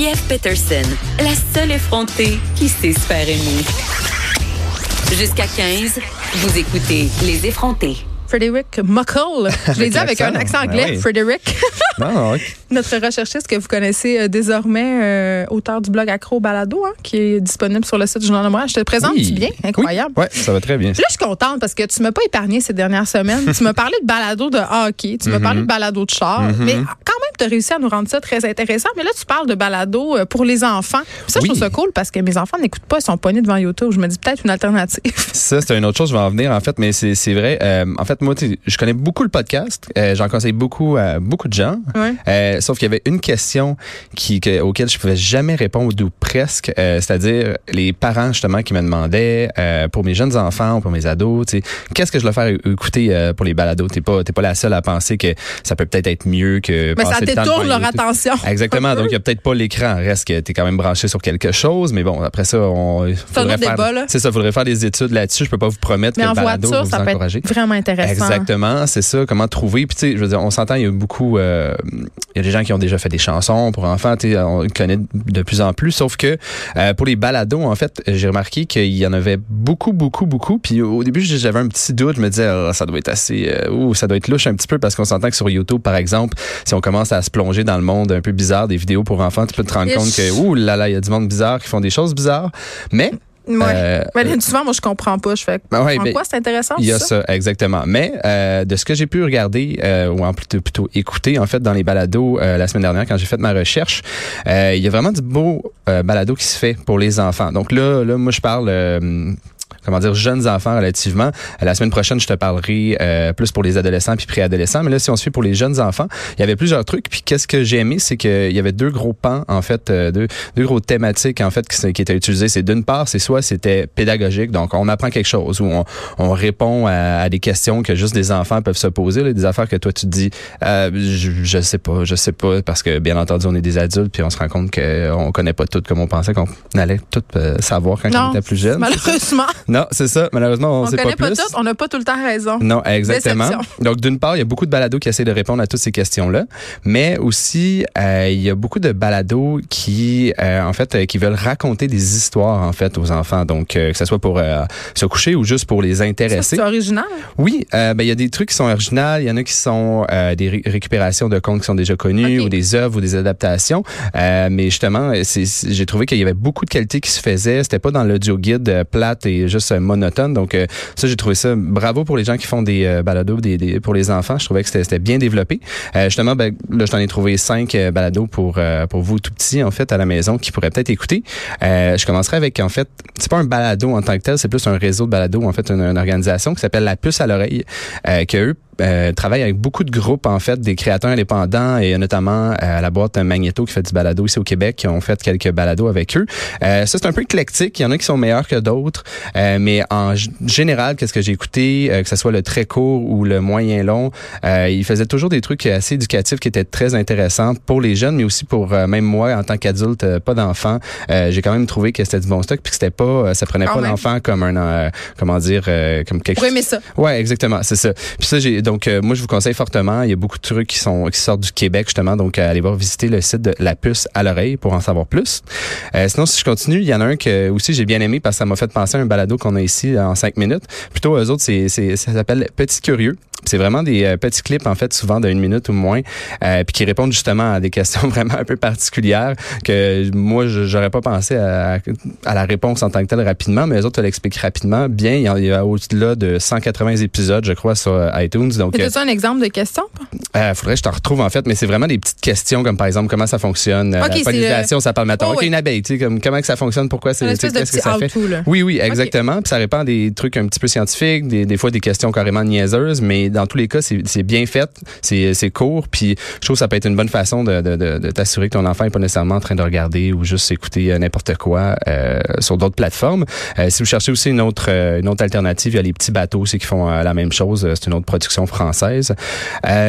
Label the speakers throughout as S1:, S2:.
S1: Geneviève Peterson, la seule effrontée qui sait se faire aimer. Jusqu'à 15, vous écoutez Les effrontés.
S2: Frederick Muckle. Je l'ai dit avec un accent anglais,
S3: Ben oui.
S2: Frederick.
S3: Non.
S2: Notre recherchiste que vous connaissez euh, désormais, euh, auteur du blog Accro Balado, hein, qui est disponible sur le site du Journal de Montréal. Je te présente
S3: Oui.
S2: bien, incroyable.
S3: Oui, ouais, ça va très bien.
S2: Là, je suis contente parce que tu m'as pas épargné ces dernières semaines. tu m'as parlé de balado de hockey, tu m'as
S3: Mhm.
S2: parlé de balado de char, mais quand tu as réussi à nous rendre ça très intéressant. Mais là, tu parles de balado euh, pour les enfants. Puis ça, je trouve ça cool parce que mes enfants n'écoutent pas, ils sont pognés devant YouTube. Je me dis peut-être une alternative.
S3: Ça, c'est une autre chose, je vais en venir, en fait, mais c'est c'est vrai. Euh, en fait, moi, je connais beaucoup le podcast. Euh, J'en conseille beaucoup à beaucoup de gens. Euh, sauf qu'il y avait une question qui, que- auquel je pouvais jamais répondre, ou presque, c'est-à-dire les parents, justement, qui me demandaient, pour mes jeunes enfants ou pour mes ados, qu'est-ce que je dois faire écouter pour les balados? T'es pas, t'es pas la seule à penser que ça peut peut-être être mieux que
S2: Mais
S3: passer
S2: détourne leur attention.
S3: Exactement. Donc, il y a peut-être pas l'écran. Reste que tu es quand même branché sur quelque chose. Mais bon, après ça, on c'est ça, faudrait faire des études là-dessus. Je peux pas vous promettre
S2: Mais
S3: que
S2: en
S3: le balado va
S2: voiture,
S3: vous
S2: ça peut
S3: encourager.
S2: être vraiment intéressant.
S3: Exactement, c'est ça. Comment trouver? Puis tu sais, je veux dire, on s'entend. Il y a beaucoup. euh, Il y a des gens qui ont déjà fait des chansons pour enfants. Tu sais, on connaît de plus en plus. Sauf que euh, pour les balados, en fait, j'ai remarqué qu'il y en avait beaucoup, beaucoup, beaucoup. Puis au début, j'avais un petit doute. Je me disais, Ah, ça doit être assez. euh, ouh, ça doit être louche un petit peu parce qu'on s'entend que sur YouTube, par exemple, si on commence à se plonger dans le monde un peu bizarre des vidéos pour enfants, tu peux te rendre compte que ouh là là, il y a du monde bizarre qui font des choses bizarres. Mais
S2: Ouais.
S3: euh,
S2: Mais souvent, moi, je comprends pas. Je fais.
S3: Ben ouais,
S2: en
S3: ben,
S2: quoi c'est intéressant?
S3: il y a
S2: ça?
S3: ça, exactement. Mais euh, de ce que j'ai pu regarder, euh, ou en plutôt, plutôt écouter, en fait, dans les balados euh, la semaine dernière, quand j'ai fait ma recherche, euh, il y a vraiment du beau euh, balado qui se fait pour les enfants. Donc là, là moi, je parle... comment dire, jeunes enfants relativement. Euh, La semaine prochaine, je te parlerai euh, plus pour les adolescents puis préadolescents. Mais là, si on se fait pour les jeunes enfants, il y avait plusieurs trucs. Puis qu'est-ce que j'ai aimé, c'est qu'il y avait deux gros pans, en fait, euh, deux, deux gros thématiques, en fait, qui, qui étaient utilisées. C'est d'une part, c'est soit c'était pédagogique, donc on apprend quelque chose, ou on, on répond à, à des questions que juste des enfants peuvent se poser, là, des affaires que toi tu te dis, euh, je, je sais pas, je sais pas, parce que bien entendu, on est des adultes, puis on se rend compte qu'on connaît pas tout comme on pensait qu'on allait tout euh, savoir quand
S2: Non,
S3: on était plus jeune.
S2: Malheureusement,
S3: Non, c'est ça. Malheureusement, on,
S2: on
S3: sait
S2: connaît
S3: pas
S2: pas
S3: plus.
S2: tout, on n'a pas tout le temps raison.
S3: Non, exactement.
S2: Déception.
S3: Donc, d'une part, il y a beaucoup de balados qui essaient de répondre à toutes ces questions-là, mais aussi, euh, il y a beaucoup de balados qui, euh, en fait, euh, qui veulent raconter des histoires, en fait, aux enfants. Donc, que ce soit pour se coucher ou juste pour les intéresser.
S2: C'est original.
S3: Oui, ben, il y a des trucs qui sont originaux, il y en a qui sont des ré- récupérations de contes qui sont déjà connus ou des œuvres ou des adaptations. Mais justement, j'ai trouvé qu'il y avait beaucoup de qualités qui se faisaient. C'était pas dans l'audio guide plate et juste euh, monotone. Donc euh, ça, j'ai trouvé ça bravo pour les gens qui font des euh, balados des, des- pour les enfants. Je trouvais que c'était bien développé. Justement, ben, là, je t'en ai trouvé cinq balados pour pour vous tout petits en fait à la maison qui pourraient peut-être écouter. Je commencerai avec en fait, c'est pas un balado en tant que tel, c'est plus un réseau de balados en fait, une, une organisation qui s'appelle la puce à l'oreille, que eux euh, travaillent avec beaucoup de groupes en fait des créateurs indépendants et notamment euh, la boîte Magneto qui fait du balado ici au Québec qui ont fait quelques balados avec eux. Euh, ça c'est un peu éclectique, il y en a qui sont meilleurs que d'autres, euh, mais en général qu'est-ce que j'ai écouté, euh, que ce soit le très court ou le moyen long, euh, ils faisaient toujours des trucs assez éducatifs qui étaient très intéressants pour les jeunes, mais aussi pour euh, même moi en tant qu'adulte, euh, pas d'enfant, euh, j'ai quand même trouvé que c'était du bon stock puis que c'était pas, ça prenait pas l'enfant comme un, euh, comment dire, euh, comme quelque
S2: Pour aimer ça.
S3: Ouais, exactement, c'est ça. Puis ça, j'ai donc euh, moi je vous conseille fortement. Il y a beaucoup de trucs qui sont qui sortent du Québec justement, donc euh, allez voir visiter le site de La Puce à l'oreille pour en savoir plus. Euh, sinon, si je continue, il y en a un que aussi j'ai bien aimé parce que ça m'a fait penser à un balado qu'on a ici en cinq minutes. Plutôt eux autres, c'est c'est ça s'appelle Petit Curieux. C'est vraiment des euh, petits clips, en fait, souvent d'une minute ou moins, euh, puis qui répondent justement à des questions vraiment un peu particulières que moi, j'aurais pas pensé à, à la réponse en tant que telle rapidement, mais les autres te l'expliquent rapidement. Bien, il y a, il y a au-delà de 180 épisodes, je crois, sur euh, iTunes. Donc,
S2: Mais
S3: euh,
S2: un exemple de question?
S3: euh, faudrait que je t'en retrouve, en fait, mais c'est vraiment des petites questions, comme par exemple, comment ça fonctionne, euh,
S2: Ok,
S3: la
S2: c'est
S3: pollinisation, ça parle, mettons,
S2: Oh, oui.
S3: une abeille, tu sais, comme, comment que ça fonctionne, pourquoi c'est, qu'est-ce que ça fait?
S2: là.
S3: Oui, oui, exactement. Puis ça répond à des trucs un petit peu scientifiques, des, des fois des questions carrément niaiseuses, mais dans tous les cas, c'est bien fait, c'est court, puis je trouve que ça peut être une bonne façon de, de, de, t'assurer que ton enfant n'est pas nécessairement en train de regarder ou juste écouter n'importe quoi sur d'autres plateformes. si vous cherchez aussi une autre une autre alternative, il y a les petits bateaux aussi qui font la même chose. C'est une autre production française.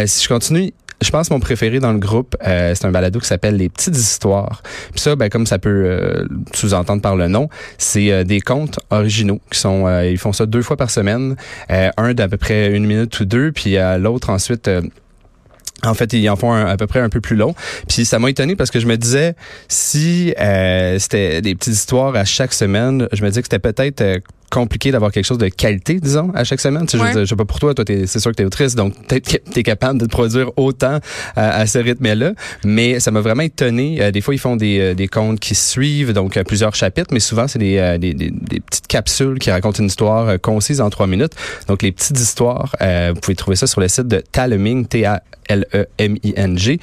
S3: si je continue, je pense mon préféré dans le groupe, euh, c'est un balado qui s'appelle Les petites histoires. Puis ça, ben, comme ça peut euh, sous-entendre par le nom, c'est euh, des contes originaux qui sont, ils font ça deux fois par semaine, un d'à peu près une minute ou deux, puis l'autre ensuite. En fait, ils en font à peu près un peu plus long. Puis ça m'a étonné parce que je me disais, si c'était des petites histoires à chaque semaine, je me disais que c'était peut-être compliqué d'avoir quelque chose de qualité, disons, à chaque semaine. Tu sais, je, sais pas pour toi, toi, c'est sûr que tu es autrice, donc peut-être que tu es capable de produire autant euh, à ce rythme-là. Mais ça m'a vraiment étonné. Euh, des fois, ils font des, euh, des contes qui suivent, donc plusieurs chapitres, mais souvent, c'est des, des, des, petites capsules qui racontent une histoire concise en trois minutes. Donc, les petites histoires, vous pouvez trouver ça sur le site de Taleming, T-A-L-E-M-I-N-G.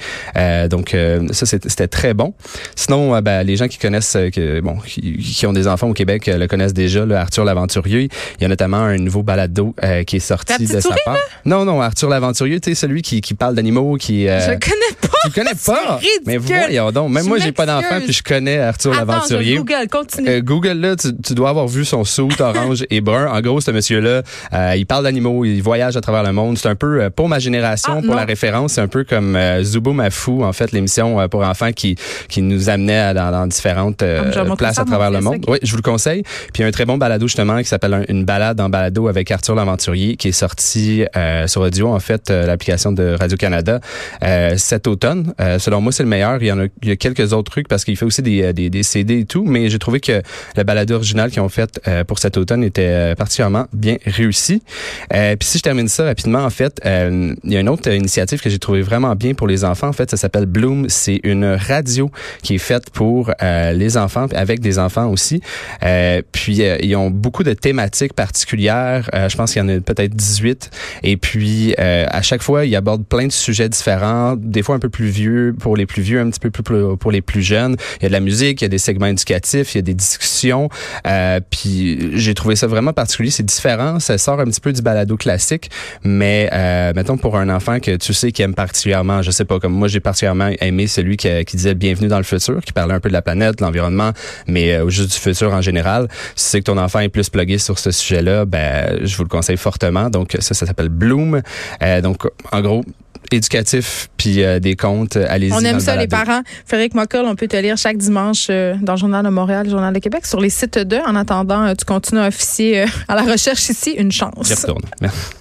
S3: donc, ça, c'était très bon. Sinon, ben, les gens qui connaissent, que, bon, qui, ont des enfants au Québec le connaissent déjà, là, Arthur l'aventurier. Il y a notamment un nouveau balado euh, qui est sorti de sa part. Non, non, Arthur l'aventurier, tu sais, celui qui, qui parle d'animaux, qui...
S2: Euh, je connais pas.
S3: Tu connais pas? Mais voyons donc. Même moi, j'ai pas d'enfant puis je connais Arthur l'aventurier.
S2: Google, continue.
S3: Euh, Google, là, tu, tu, dois avoir vu son suit orange et brun. En gros, ce monsieur-là, euh, il parle d'animaux, il voyage à travers le monde. C'est un peu, euh, pour ma génération, ah, pour la référence, c'est un peu comme euh, Zubo Mafou, en fait, l'émission pour enfants qui, qui nous amenait dans, dans différentes ah, places à travers le monde. Oui, je vous le conseille. Puis un très bon balado, justement, qui s'appelle Une balade en balado avec Arthur l'aventurier, qui est sorti sur audio, en fait, l'application de Radio-Canada cet automne. Selon moi, c'est le meilleur. Il y en a, quelques autres trucs parce qu'il fait aussi des, des, des, CD et tout, mais j'ai trouvé que la balade originale qu'ils ont faite euh, pour cet automne était euh, particulièrement bien réussie. Euh, puis si je termine ça rapidement, en fait, il y a une autre initiative que j'ai trouvé vraiment bien pour les enfants. En fait, ça s'appelle Bloom. C'est une radio qui est faite pour les enfants, avec des enfants aussi. puis ils ont beaucoup de thématiques particulières. je pense qu'il y en a peut-être 18. Et puis à chaque fois, ils abordent plein de sujets différents, des fois un peu plus vieux pour les plus vieux, un petit peu plus pour les plus jeunes. Il y a de la musique, il y a des segments éducatifs, il y a des discussions. Euh, puis j'ai trouvé ça vraiment particulier. C'est différent. Ça sort un petit peu du balado classique, mais euh, mettons pour un enfant que tu sais qui aime particulièrement, je sais pas, comme moi j'ai particulièrement aimé celui qui, qui disait Bienvenue dans le futur, qui parlait un peu de la planète, de l'environnement, mais euh, juste du futur en général. Si c'est que ton enfant est plus plugué sur ce sujet-là, ben je vous le conseille fortement. Donc ça, ça s'appelle Bloom. Euh, donc en gros, éducatif puis euh, des comptes. Euh, allez-y.
S2: On aime ça, les parents. Frédéric Mockel, on peut te lire chaque dimanche euh, dans le Journal de Montréal, le Journal de Québec, sur les sites de. En attendant, tu continues à officier à la recherche ici. Une chance.
S3: Retourne. Merci.